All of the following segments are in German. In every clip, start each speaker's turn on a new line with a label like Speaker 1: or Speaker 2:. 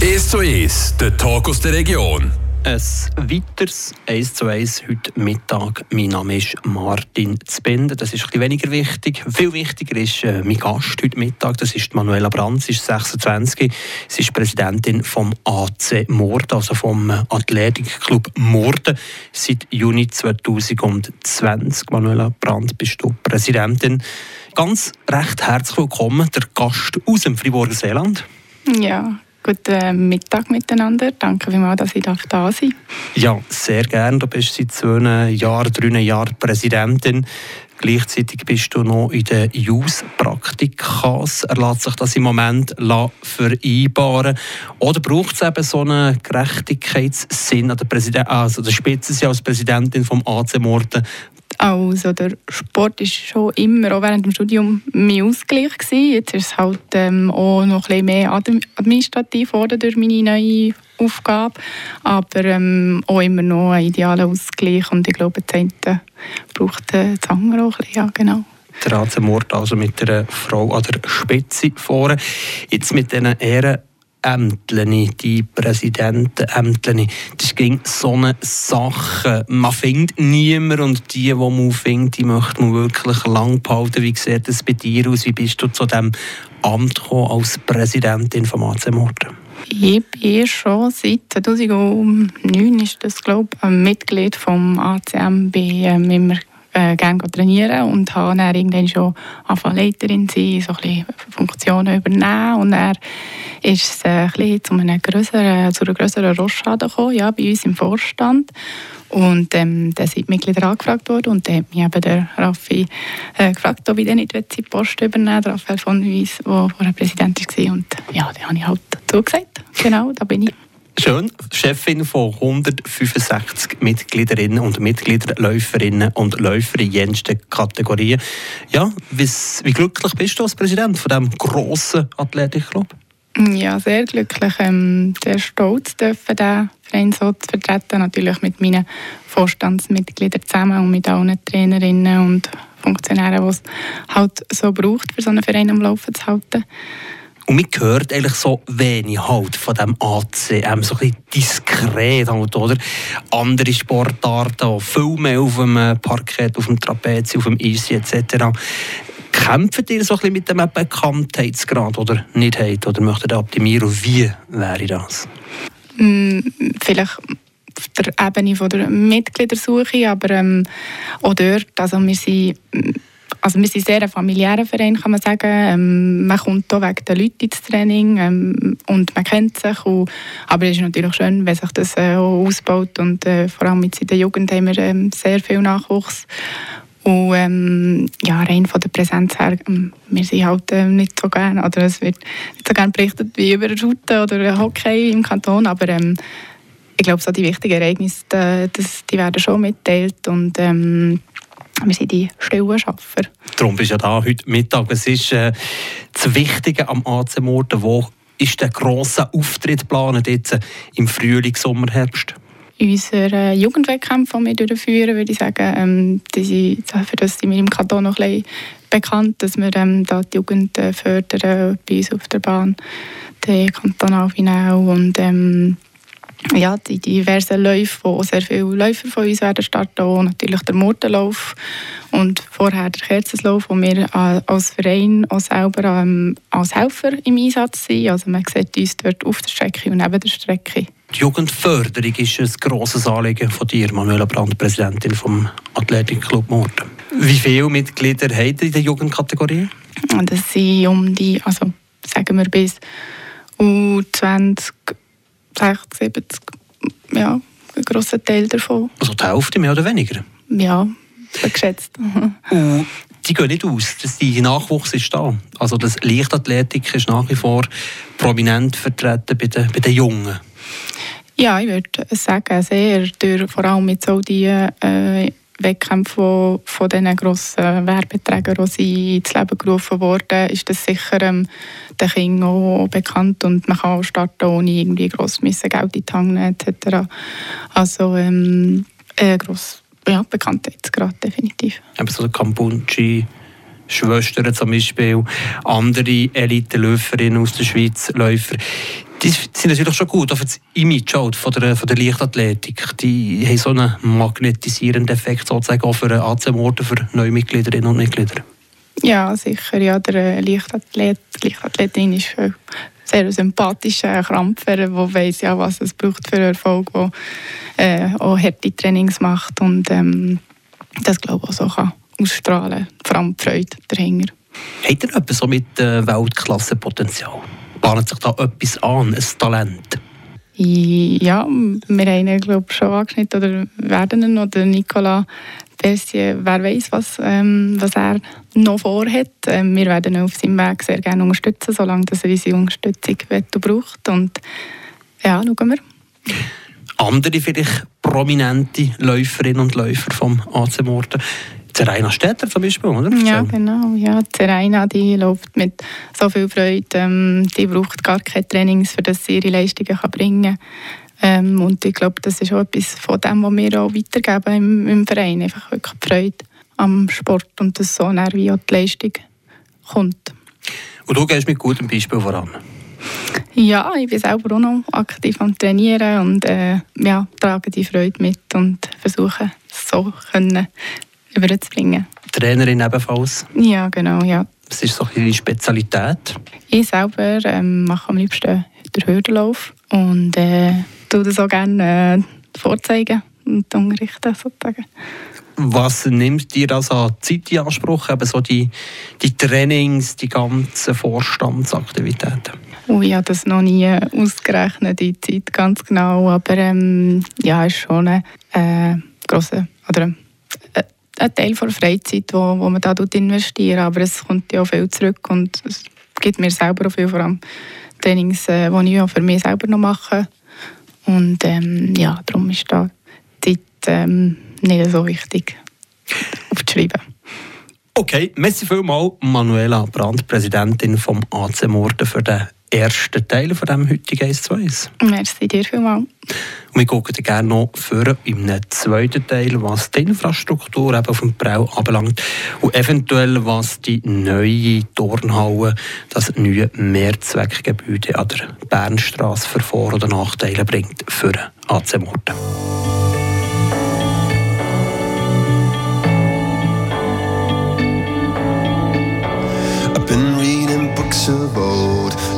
Speaker 1: 1 zu 1, der Talk aus der Region.
Speaker 2: Ein weiteres 1 zu 1 heute Mittag. Mein Name ist Martin Zbender. Das ist ein weniger wichtig. Viel wichtiger ist äh, mein Gast heute Mittag. Das ist Manuela Brandt. Sie ist 26. Sie ist Präsidentin vom AC Morden, also vom Athletikclub Morden. Seit Juni 2020. Manuela Brandt, bist du Präsidentin. Ganz recht herzlich willkommen, der Gast aus dem Friburger Seeland.
Speaker 3: Ja, Guten Mittag miteinander. Danke vielmals, dass ich da sein darf.
Speaker 2: Ja, sehr gerne. Du bist seit zwei Jahren, drei Jahren Präsidentin. Gleichzeitig bist du noch in den Youth-Praktikas. Erlaubt sich das im Moment vereinbaren? Oder braucht es eben so einen Gerechtigkeitssinn an der, Präsident also der Spitze als Präsidentin vom AC Morten,
Speaker 3: also der Sport ist schon immer, auch während dem Studium, mein Ausgleich gewesen. Jetzt ist es halt ähm, auch noch ein bisschen mehr administrativ geworden durch meine neue Aufgabe, aber ähm, auch immer noch ein idealer Ausgleich und ich glaube, das eine braucht äh, das andere auch ein bisschen, ja genau
Speaker 2: der AC Mord also mit einer Frau an der Spitze vorne. Jetzt mit diesen Ehren Ämtlen, die Präsidentenämtlen. Das ging so eine Sache. Man findet niemanden und die, die man findet, die möchte man wirklich lang behalten. Wie sieht es bei dir aus? Wie bist du zu diesem Amt gekommen als Präsidentin vom AC Morden?
Speaker 3: Ich bin schon seit 2009 ist das, glaube ich, Mitglied vom ACM. Bin ähm, immer äh, gerne trainieren und habe dann irgendwann schon angefangen Leiterin zu sein, so ein bisschen Funktionen übernehmen und er ist es äh, ein zu, einem grösseren, zu einer größeren Rossschade gekommen, ja, bei uns im Vorstand. Und ähm, dann sind die Mitglieder angefragt worden und dann hat mich eben der Raffi äh, gefragt, ob ich dann nicht die Post übernehmen will, Raphael von Weiss, der vorher Präsident war. Und ja, dann habe ich halt zugesagt. Genau, da bin ich.
Speaker 2: Schön. Chefin von 165 Mitgliederinnen und Mitgliedern, Läuferinnen und Läufer in jensten Kategorien. Ja, wie, glücklich bist du als Präsident von diesem grossen Athletikclub?
Speaker 3: Ja, sehr glücklich. Ähm, sehr stolz dürfen, den Verein so zu vertreten. Natürlich mit meinen Vorstandsmitgliedern zusammen und mit allen Trainerinnen und Funktionären, die es halt so braucht, für so einen Verein am Laufen zu halten.
Speaker 2: Und man hört eigentlich so wenig halt von dem ACM, so ein bisschen diskret halt, oder? Andere Sportarten, viel mehr auf dem Parkett, auf dem Trapez, auf dem Eis etc. Kämpft ihr so ein mit dem Bekanntheitsgrad oder nicht habt? Oder möchtet ihr optimieren? Wie wäre das?
Speaker 3: Mm, vielleicht auf der Ebene von der Mitgliedersuche, aber ähm, auch dort, also wir sind also wir sind sehr ein familiärer Verein, kann man sagen. Ähm, man kommt hier wegen den Leuten ins Training ähm, und man kennt sich. Und, aber es ist natürlich schön, wenn sich das äh, auch ausbaut. Und äh, vor allem jetzt in der Jugend haben wir ähm, sehr viel Nachwuchs. Und ähm, ja, rein von der Präsenz her, ähm, wir sind halt äh, nicht so gerne, oder es wird nicht so gerne berichtet wie über Shooten oder Hockey im Kanton, aber ähm, ich glaube, so die wichtigen Ereignisse, die, das, die werden schon mitteilt und ähm, wir sind die stillen Schaffer.
Speaker 2: Darum bist du ja da heute Mittag. Was ist äh, das Wichtige am AC Morden? Wo ist der grosse Auftritt geplant jetzt äh, im Frühling, Sommer, Herbst?
Speaker 3: Unser äh, Jugendwettkampf, den wir durchführen, würde ich sagen, ähm, die sind, für das sind wir im Kanton noch ein bisschen bekannt, dass wir ähm, da die Jugend äh, fördern bei uns auf der Bahn, der Kanton Vinau und ähm, ja, die diversen Läufe, wo sehr viele Läufer von uns werden starten, auch natürlich der Murtenlauf und vorher der Kerzenlauf, wo wir als Verein auch selber ähm, als Helfer im Einsatz sind. Also man sieht uns dort auf der Strecke und neben der Strecke.
Speaker 2: Die Jugendförderung ist ein grosses Anliegen von dir, Manuela Brandt, Präsidentin vom Athletikclub Murten. Wie viele Mitglieder habt ihr in der Jugendkategorie?
Speaker 3: Das sind um die, also sagen wir bis U20 60, 70, ja, ein grosser Teil davon.
Speaker 2: Also die Hälfte, mehr oder weniger?
Speaker 3: Ja, geschätzt.
Speaker 2: Und die gehen nicht aus, der Nachwuchs ist da. Also das Leichtathletik ist nach wie vor prominent vertreten bei den, bei den Jungen.
Speaker 3: Ja, ich würde sagen, sehr. Durch, vor allem mit so die äh, Wettkämpfe von, von diesen grossen Werbeträgern, die ins Leben gerufen wurden, ist das sicher ähm, den Kindern auch bekannt und man kann auch starten, ohne irgendwie gross müssen Geld in die Hand etc. Also ähm, äh, gross ja, Bekanntheitsgrad definitiv.
Speaker 2: Eben so der Kampunchi
Speaker 4: Schwestern zum Beispiel, andere Elite-Läuferinnen aus der Schweiz, Läufer, die sind natürlich schon gut, aber das Image halt von, der, von der Leichtathletik, die haben so einen magnetisierenden Effekt sozusagen auch für AC Morden, für neue Mitgliederinnen und Mitglieder.
Speaker 3: Ja, sicher. Ja, der Leichtathlet, die Leichtathletin ist ein sehr sympathischer Krampfer, der weiß, ja, was es braucht für Erfolg, der äh, auch harte Trainings macht und ähm, das glaube ich auch so kann ausstrahlen, vor allem die Freude dahinter.
Speaker 4: Hat er etwas so mit äh, Weltklassepotenzial? Bahnt sich da etwas an, ein Talent?
Speaker 3: Ja, wir haben ihn glaube ich, schon angeschnitten oder werden ihn, oder Nicola Persier, wer weiß, was, ähm, was er noch vorhat. Ähm, wir werden ihn auf seinem Weg sehr gerne unterstützen, solange er unsere Unterstützung braucht. Und ja, schauen wir.
Speaker 4: Andere vielleicht prominente Läuferinnen und Läufer vom AC Morden Zeraina Städter zum Beispiel, oder?
Speaker 3: Ja, genau. Ja, Zeraina, die läuft mit so viel Freude. Ähm, die braucht gar keine Trainings, für das sie ihre Leistungen kann bringen kann. Ähm, und ich glaube, das ist auch etwas von dem, was wir auch weitergeben im, im Verein. Einfach wirklich die Freude am Sport und das so näher wie auch die Leistung kommt.
Speaker 4: Und du gehst mit gutem Beispiel voran?
Speaker 3: Ja, ich bin selber auch noch aktiv am Trainieren und äh, ja, trage die Freude mit und versuche so können überzubringen.
Speaker 4: Trainerin ebenfalls?
Speaker 3: Ja, genau, ja.
Speaker 4: Was ist so Ihre Spezialität?
Speaker 3: Ich selber ähm, mache am liebsten den Hürdenlauf und äh, tue das auch gerne äh, vorzeigen und unterrichten sozusagen.
Speaker 4: Was nimmt dir also an Zeit in Anspruch, eben so die, die Trainings, die ganzen Vorstandsaktivitäten?
Speaker 3: Oh, ich habe das noch nie ausgerechnet, die Zeit ganz genau, aber ähm, ja, ist schon ein äh, grosser, oder äh, ein Teil der Freizeit, wo, wo man da investiert. Aber es kommt ja auch viel zurück und es gibt mir selber auch viel, vor allem Trainings, äh, die ich auch für mich selber noch mache. Und ähm, ja, darum ist da die Zeit ähm, nicht so wichtig aufzuschreiben.
Speaker 4: Okay, merci vielmals Manuela Brandt, Präsidentin vom AC Morden für den ersten Teil von dem heutigen 1 zu 1.
Speaker 3: Merci dir vielmals.
Speaker 4: Und wir gucken gerne noch für im zweiten Teil, was die Infrastruktur eben auf dem Brau anbelangt und eventuell was die neue Turnhalle, das neue Mehrzweckgebäude an der Bernstraße für Vor- oder Nachteile bringt für AC Morten. of old,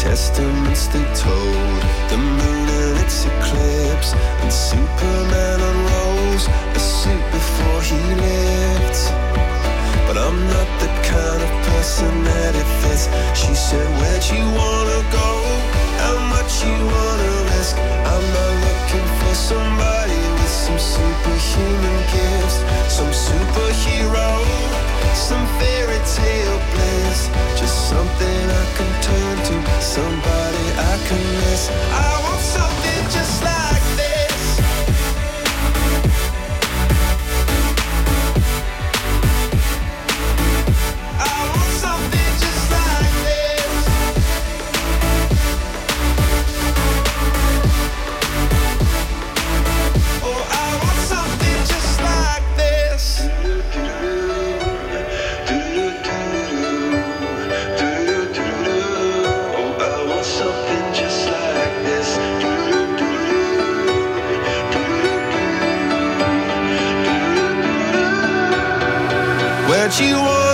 Speaker 4: Testaments they told. The moon and its eclipse. And Superman unrolls a suit before he lived but I'm not the kind of person that it fits she said where'd you wanna go how much you wanna risk I'm not looking for somebody with some superhuman gifts some superhero some bliss just something I can turn to somebody I can miss. what you want.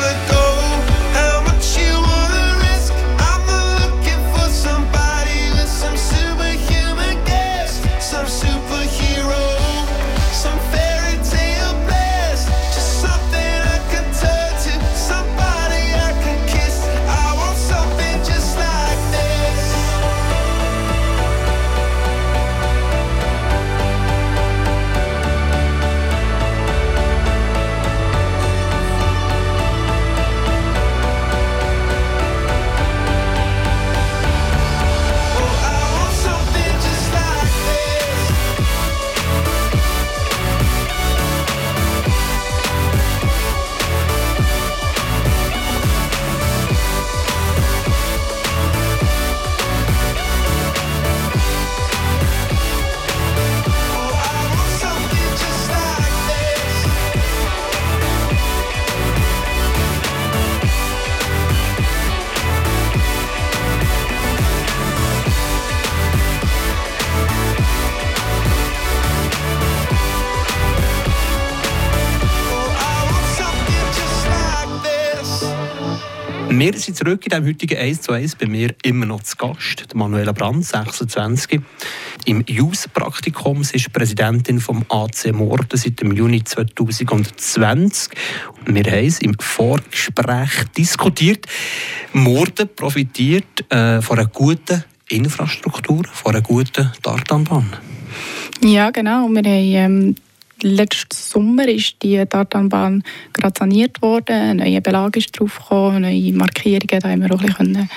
Speaker 2: Wir sind zurück in diesem heutigen 1 zu 1 bei mir immer noch zu Gast, Manuela Brandt, 26, im JUS-Praktikum. Sie ist Präsidentin vom AC Morden seit dem Juni 2020. Wir haben es im Vorgespräch diskutiert. Morden profitiert äh, von einer guten Infrastruktur, von einer guten Tartanbahn.
Speaker 3: Ja, genau. Wir haben ähm, letzten Sommer ist die Tartanbahn gerade saniert worden, ein neuer Belag ist draufgekommen, neue Markierungen, da haben wir auch ein bisschen,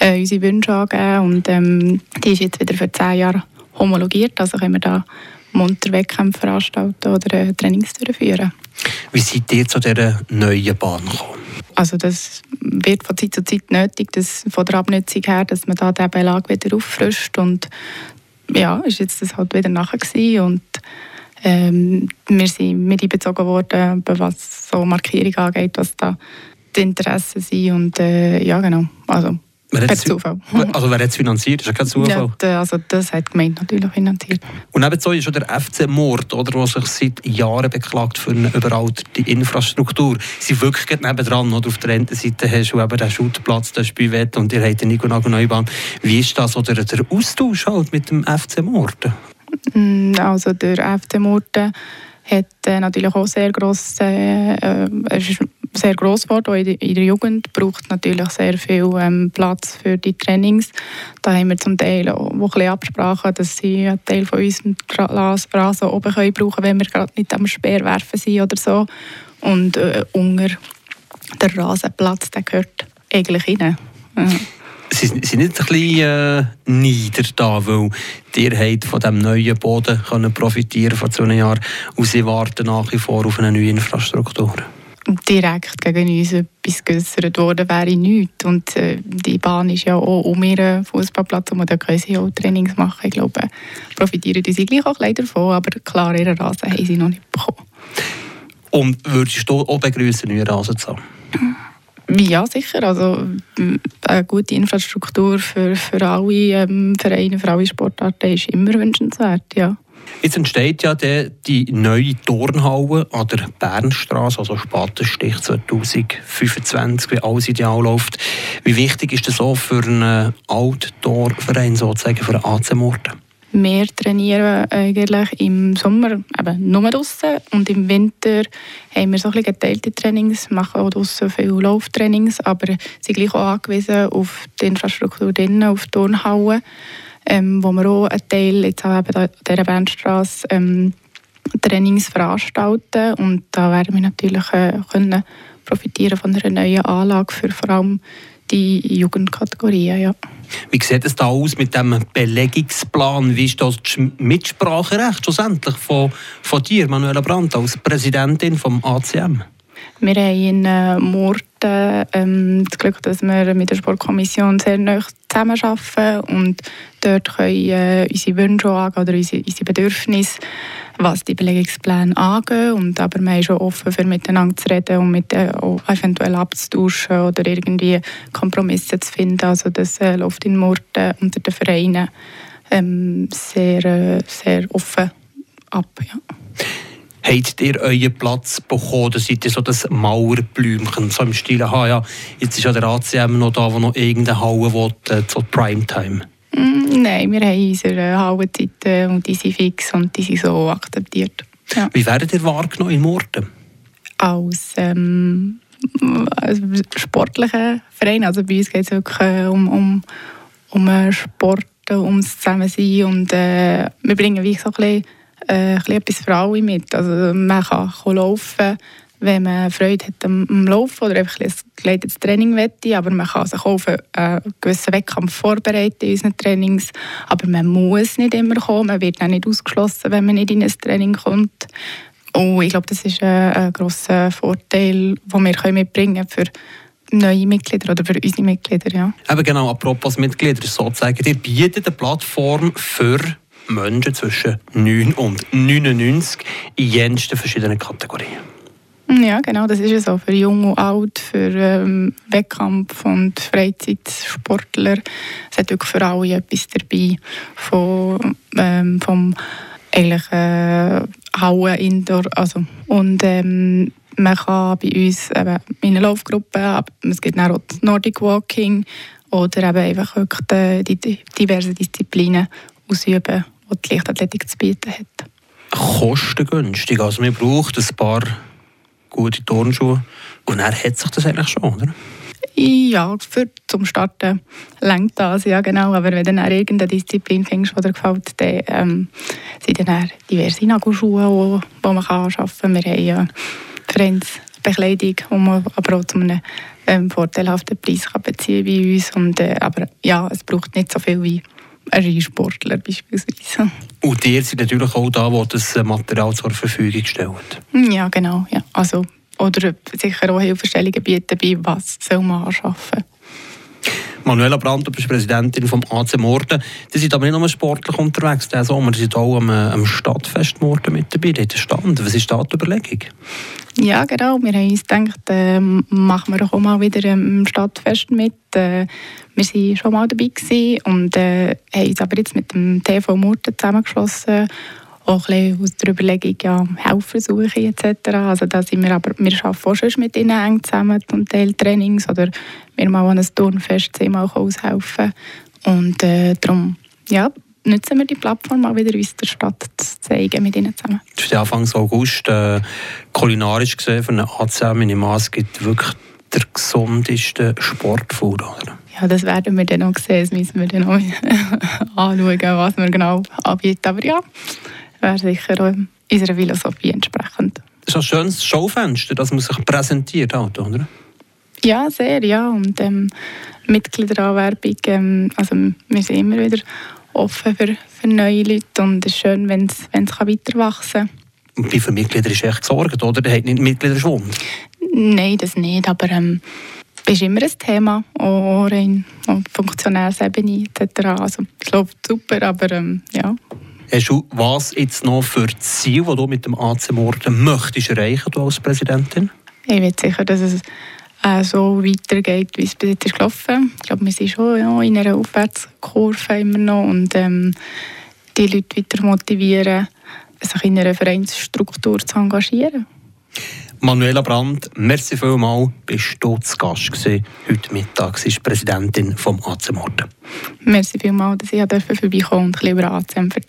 Speaker 3: äh, unsere Wünsche angeben und ähm, die ist jetzt wieder für zehn Jahre homologiert, also können wir da munter Wettkämpfe veranstalten oder äh, Trainings durchführen.
Speaker 2: Wie seid ihr zu dieser neuen Bahn gekommen?
Speaker 3: Also das wird von Zeit zu Zeit nötig, dass von der Abnutzung her, dass man da den Belag wieder auffrischt und ja, ist jetzt das halt wieder nachher gewesen und ähm, wir sind mit einbezogen worden, was so Markierung angeht, was da die Interessen sind und äh, ja genau, also
Speaker 2: Wer
Speaker 3: per
Speaker 2: hat
Speaker 3: Zufall.
Speaker 2: Also wer hat es finanziert? Das ist ja kein Zufall.
Speaker 3: Ja, also das hat die Gemeinde natürlich finanziert.
Speaker 2: Und nebenso ist schon der FC Mord, oder, der sich seit Jahren beklagt für eine überalterte Infrastruktur. Sie wirklich nebendran. Oder? Auf der einen Seite hast du eben den Schuttplatz, den Spielwett und ihr habt eine Nico Neubahn. Wie ist das oder der Austausch halt mit dem FC Mord?
Speaker 3: Mm, Also der FC Murten hat äh, natürlich auch sehr gross, äh, äh, ist sehr gross geworden, auch in der, Jugend, braucht natürlich sehr viel ähm, Platz für die Trainings. Da haben wir zum Teil auch ein Absprachen, dass sie einen Teil von unserem Rasen oben können brauchen wenn wir gerade nicht am Speer werfen sind oder so. Und äh, unter der Rasenplatz, der gehört eigentlich rein. Ja.
Speaker 2: Sie sind sind nicht ein bisschen äh, nieder da, weil ihr habt von diesem neuen Boden können profitieren vor zwei Jahren und sie warten nach wie vor auf eine neue Infrastruktur.
Speaker 3: direkt gegen uns etwas geäussert worden wäre nichts. Und äh, die Bahn ist ja auch um ihren Fußballplatz und da können sie auch Trainings machen. Ich glaube, profitieren sie gleich auch bisschen davon, aber klar, ihren Rasen haben sie noch nicht bekommen.
Speaker 2: Und würdest du auch begrüßen, neue Rasen zu haben?
Speaker 3: Ja, sicher. Also, eine gute Infrastruktur für, für alle ähm, Vereine, für alle Sportarten ist immer wünschenswert. Ja.
Speaker 2: Jetzt entsteht ja der, die neue Turnhalle an der Bernstraße, also Spatenstich 2025, wie alles ideal läuft. Wie wichtig ist das so für einen Outdoor-Verein, sozusagen für einen AC Morden?
Speaker 3: Wir trainieren eigentlich im Sommer eben nur draußen und im Winter haben wir so ein bisschen geteilte Trainings, machen auch draußen viele Lauftrainings, aber sind gleich auch angewiesen auf die Infrastruktur drinnen, auf die Turnhallen, ähm, wo wir auch einen Teil jetzt auch eben an dieser Bernstrasse ähm, Trainings veranstalten. Und da werden wir natürlich äh, können profitieren von einer neuen Anlage für vor allem die Jugendkategorien, ja.
Speaker 2: Wie sieht es da aus mit dem Belegungsplan? Wie ist das Mitspracherecht schlussendlich von, von dir, Manuela Brandt, als Präsidentin vom ACM?
Speaker 3: Wir haben in äh, Murten ähm, das Glück, dass wir mit der Sportkommission sehr nah zusammenarbeiten und dort können äh, unsere Wünsche angehen oder unsere, unsere Bedürfnisse, was die Belegungspläne angeht. Und, aber wir sind schon offen, für miteinander zu reden und mit, äh, eventuell abzutauschen oder irgendwie Kompromisse zu finden. Also das äh, läuft in Murten unter den Vereinen ähm, sehr, äh, sehr offen ab. Ja.
Speaker 2: Habt ihr euren Platz bekommen? Oder seid ihr so das Mauerblümchen, so im Stil, aha, ja, jetzt ist ja der ACM noch da, wo noch irgendeine Halle will, äh, zur Primetime?
Speaker 3: Mm, Nein, wir haben unsere Hallenzeiten und die sind fix und die sind so akzeptiert. Ja.
Speaker 2: Wie werdet ihr wahrgenommen in Morden?
Speaker 3: Als, ähm, sportlicher Verein, also bei uns geht es wirklich äh, um, um, um äh, Sport, ums Zusammensein und äh, wir bringen wie so ein bisschen, äh, etwas für alle mit. Also man kann, laufen, wenn man Freude hat am, Laufen oder einfach ein geleitetes Training wette, aber man kann sich auf einen gewissen Wettkampf vorbereiten in unseren Trainings, aber man muss nicht immer kommen, man wird auch nicht ausgeschlossen, wenn man nicht in ein Training kommt. Und ich glaube, das ist ein, ein grosser Vorteil, den wir mitbringen können für neue Mitglieder oder für unsere Mitglieder. Ja.
Speaker 2: Eben genau, apropos Mitglieder, sozusagen, ihr bietet eine Plattform für Menschen zwischen 9 und 99 in jensten verschiedenen Kategorien.
Speaker 3: Ja, genau, das ist ja so. Für Jung und Alt, für ähm, Wettkampf und Freizeitsportler. Es hat wirklich für alle etwas dabei. Von, ähm, vom eigentlich äh, Hauen, Indoor. Also, und ähm, man kann bei uns eben in einer Laufgruppe, es gibt auch Nordic Walking oder eben einfach die, die diversen Disziplinen ausüben, die die Leichtathletik zu bieten hat.
Speaker 2: Kostengünstig, also man braucht ein paar gute Turnschuhe und er hat sich das eigentlich schon, oder?
Speaker 3: Ja, für zum Starten längt das, ja genau. Aber wenn du dann irgendeine Disziplin findest, die dir gefällt, dann ähm, sind dann diverse Nagelschuhe, die man anschaffen kann. Wir haben ja Vereinsbekleidung, die man aber auch zu einem ähm, vorteilhaften Preis kann beziehen bei uns. Und, äh, aber ja, es braucht nicht so viel wie ein Skisportler beispielsweise.
Speaker 2: Und ihr seid natürlich auch da, wo das Material zur Verfügung stellt.
Speaker 3: Ja, genau. Ja. Also oder sicher auch Hilfestellungen bieten bei was soll man anschaffen.
Speaker 2: Manuela Brandt, du bist Präsidentin vom AC Morden. Die sind aber nicht nur sportlich unterwegs diesen Sommer, die sind auch am, am Stadtfest Morden mit dabei, dort stand. Was ist da die Überlegung?
Speaker 3: Ja, genau. Wir haben uns gedacht, äh, machen wir doch auch mal wieder am Stadtfest mit. Äh, wir waren schon mal dabei und äh, haben uns aber jetzt mit dem TV Murten zusammengeschlossen auch ein bisschen aus der Überlegung, ja, Helfersuche etc. Also da sind wir aber, wir arbeiten auch schon mit ihnen eng zusammen, zum Teil Trainings oder wir mal an einem Turnfest mal aushelfen. Und äh, darum, ja, nutzen wir die Plattform mal wieder uns der Stadt zu zeigen mit ihnen zusammen.
Speaker 2: Das ist Anfang August, äh, kulinarisch gesehen, von ACM Minimas gibt wirklich der gesundeste Sportfood, oder?
Speaker 3: Ja, das werden wir dann noch sehen, das müssen wir dann noch anschauen, was wir genau anbieten. Aber ja, wäre sicher auch unserer Philosophie entsprechend.
Speaker 2: Das ist ein schönes Schaufenster, dass man sich präsentiert, oder?
Speaker 3: Ja, sehr, ja. Und ähm, Mitgliederanwerbung, ähm, also wir sind immer wieder offen für, für neue Leute und es ist schön, wenn es weiter wachsen kann.
Speaker 2: Wie viele Mitglieder ist echt gesorgt, oder? Der hat nicht Mitgliederschwund?
Speaker 3: Nein, das nicht, aber ähm, ist immer ein Thema, auch in Funktionärsebene etc. Also es läuft super, aber ähm, ja,
Speaker 2: Hast du was jetzt noch für Ziel, das du mit dem AC Morden möchtest erreichen, du als Präsidentin?
Speaker 3: Ich bin sicher, dass es äh, so weitergeht, wie es bis jetzt ist gelaufen. Ich glaube, wir sind schon ja, in einer Aufwärtskurve immer noch und ähm, die Leute weiter motivieren, sich in einer Vereinsstruktur zu engagieren.
Speaker 2: Manuela Brandt, merci vielmals, bist du zu Gast gewesen. Heute Mittag sie ist Präsidentin vom AC Morden.
Speaker 3: Merci vielmals, dass ich vorbeikommen und ein bisschen über ACM erzählen